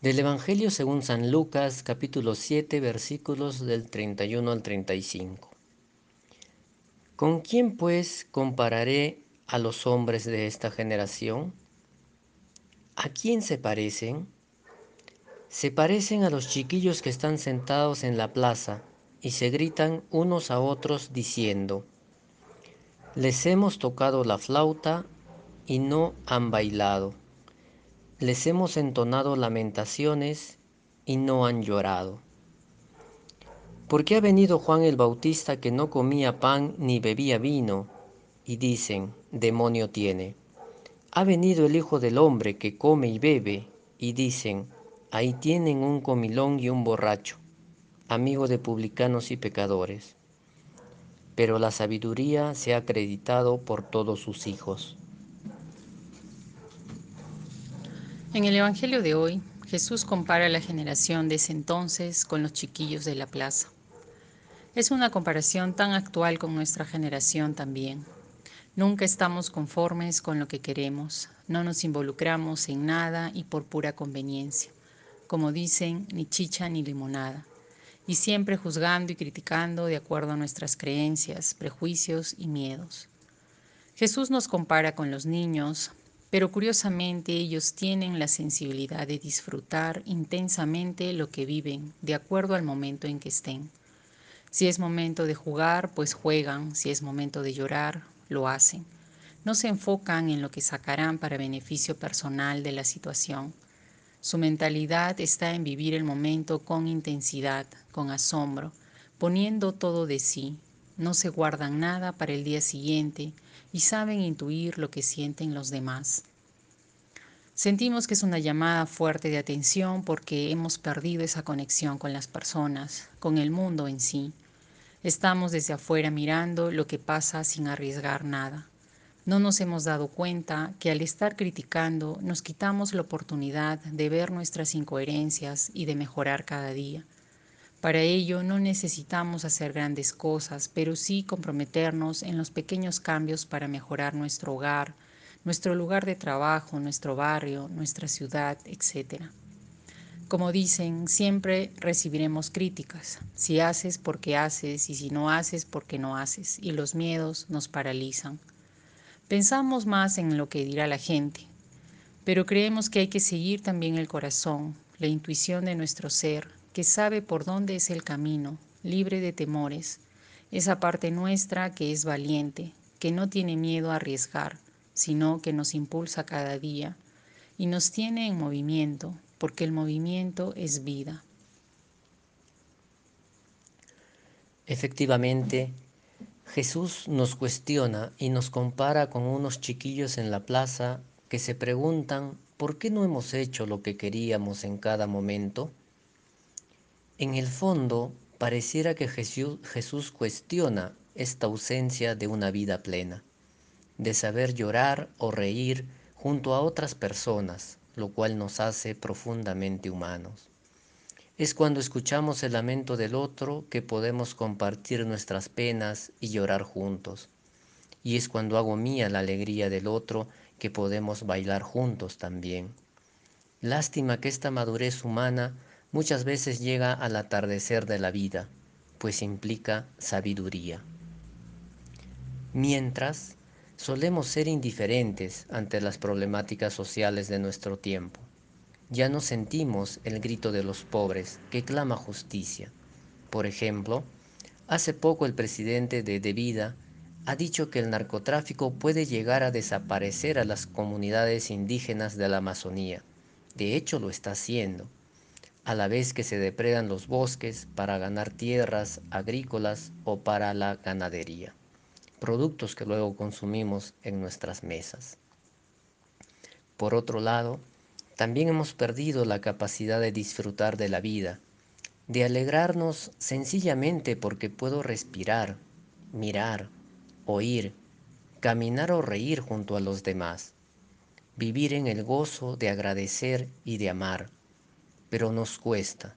Del Evangelio según San Lucas capítulo 7 versículos del 31 al 35. ¿Con quién pues compararé a los hombres de esta generación? ¿A quién se parecen? Se parecen a los chiquillos que están sentados en la plaza y se gritan unos a otros diciendo, les hemos tocado la flauta y no han bailado, les hemos entonado lamentaciones y no han llorado. ¿Por qué ha venido Juan el Bautista que no comía pan ni bebía vino? Y dicen, demonio tiene. Ha venido el Hijo del Hombre que come y bebe, y dicen, ahí tienen un comilón y un borracho, amigo de publicanos y pecadores. Pero la sabiduría se ha acreditado por todos sus hijos. En el Evangelio de hoy, Jesús compara la generación de ese entonces con los chiquillos de la plaza. Es una comparación tan actual con nuestra generación también. Nunca estamos conformes con lo que queremos, no nos involucramos en nada y por pura conveniencia, como dicen, ni chicha ni limonada, y siempre juzgando y criticando de acuerdo a nuestras creencias, prejuicios y miedos. Jesús nos compara con los niños, pero curiosamente ellos tienen la sensibilidad de disfrutar intensamente lo que viven de acuerdo al momento en que estén. Si es momento de jugar, pues juegan, si es momento de llorar, lo hacen. No se enfocan en lo que sacarán para beneficio personal de la situación. Su mentalidad está en vivir el momento con intensidad, con asombro, poniendo todo de sí. No se guardan nada para el día siguiente y saben intuir lo que sienten los demás. Sentimos que es una llamada fuerte de atención porque hemos perdido esa conexión con las personas, con el mundo en sí. Estamos desde afuera mirando lo que pasa sin arriesgar nada. No nos hemos dado cuenta que al estar criticando nos quitamos la oportunidad de ver nuestras incoherencias y de mejorar cada día. Para ello no necesitamos hacer grandes cosas, pero sí comprometernos en los pequeños cambios para mejorar nuestro hogar, nuestro lugar de trabajo, nuestro barrio, nuestra ciudad, etc. Como dicen, siempre recibiremos críticas. Si haces, porque haces, y si no haces, porque no haces. Y los miedos nos paralizan. Pensamos más en lo que dirá la gente, pero creemos que hay que seguir también el corazón, la intuición de nuestro ser, que sabe por dónde es el camino, libre de temores, esa parte nuestra que es valiente, que no tiene miedo a arriesgar, sino que nos impulsa cada día y nos tiene en movimiento, porque el movimiento es vida. Efectivamente, Jesús nos cuestiona y nos compara con unos chiquillos en la plaza que se preguntan ¿por qué no hemos hecho lo que queríamos en cada momento? En el fondo, pareciera que Jesús, Jesús cuestiona esta ausencia de una vida plena, de saber llorar o reír junto a otras personas, lo cual nos hace profundamente humanos. Es cuando escuchamos el lamento del otro que podemos compartir nuestras penas y llorar juntos. Y es cuando hago mía la alegría del otro que podemos bailar juntos también. Lástima que esta madurez humana muchas veces llega al atardecer de la vida, pues implica sabiduría. Mientras, solemos ser indiferentes ante las problemáticas sociales de nuestro tiempo. Ya no sentimos el grito de los pobres que clama justicia. Por ejemplo, hace poco el presidente de Devida ha dicho que el narcotráfico puede llegar a desaparecer a las comunidades indígenas de la Amazonía. De hecho, lo está haciendo, a la vez que se depredan los bosques para ganar tierras agrícolas o para la ganadería productos que luego consumimos en nuestras mesas. Por otro lado, también hemos perdido la capacidad de disfrutar de la vida, de alegrarnos sencillamente porque puedo respirar, mirar, oír, caminar o reír junto a los demás, vivir en el gozo de agradecer y de amar, pero nos cuesta.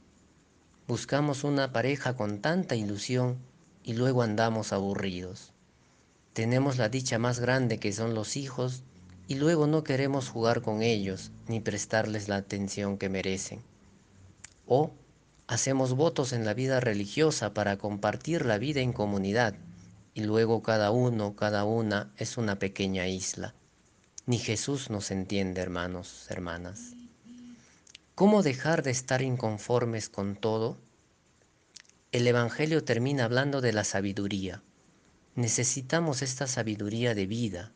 Buscamos una pareja con tanta ilusión y luego andamos aburridos. Tenemos la dicha más grande que son los hijos y luego no queremos jugar con ellos ni prestarles la atención que merecen. O hacemos votos en la vida religiosa para compartir la vida en comunidad y luego cada uno, cada una es una pequeña isla. Ni Jesús nos entiende, hermanos, hermanas. ¿Cómo dejar de estar inconformes con todo? El Evangelio termina hablando de la sabiduría. Necesitamos esta sabiduría de vida,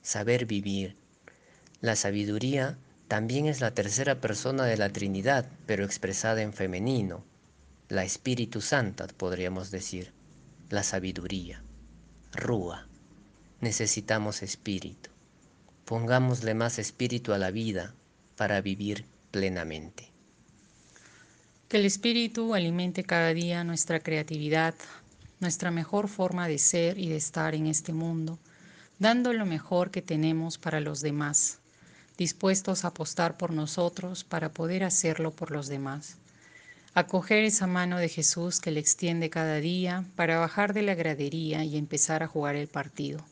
saber vivir. La sabiduría también es la tercera persona de la Trinidad, pero expresada en femenino. La Espíritu Santa, podríamos decir. La sabiduría. Rúa. Necesitamos espíritu. Pongámosle más espíritu a la vida para vivir plenamente. Que el Espíritu alimente cada día nuestra creatividad, nuestra mejor forma de ser y de estar en este mundo, dando lo mejor que tenemos para los demás, dispuestos a apostar por nosotros para poder hacerlo por los demás. Acoger esa mano de Jesús que le extiende cada día para bajar de la gradería y empezar a jugar el partido,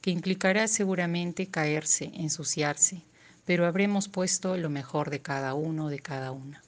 que implicará seguramente caerse, ensuciarse, pero habremos puesto lo mejor de cada uno, de cada una.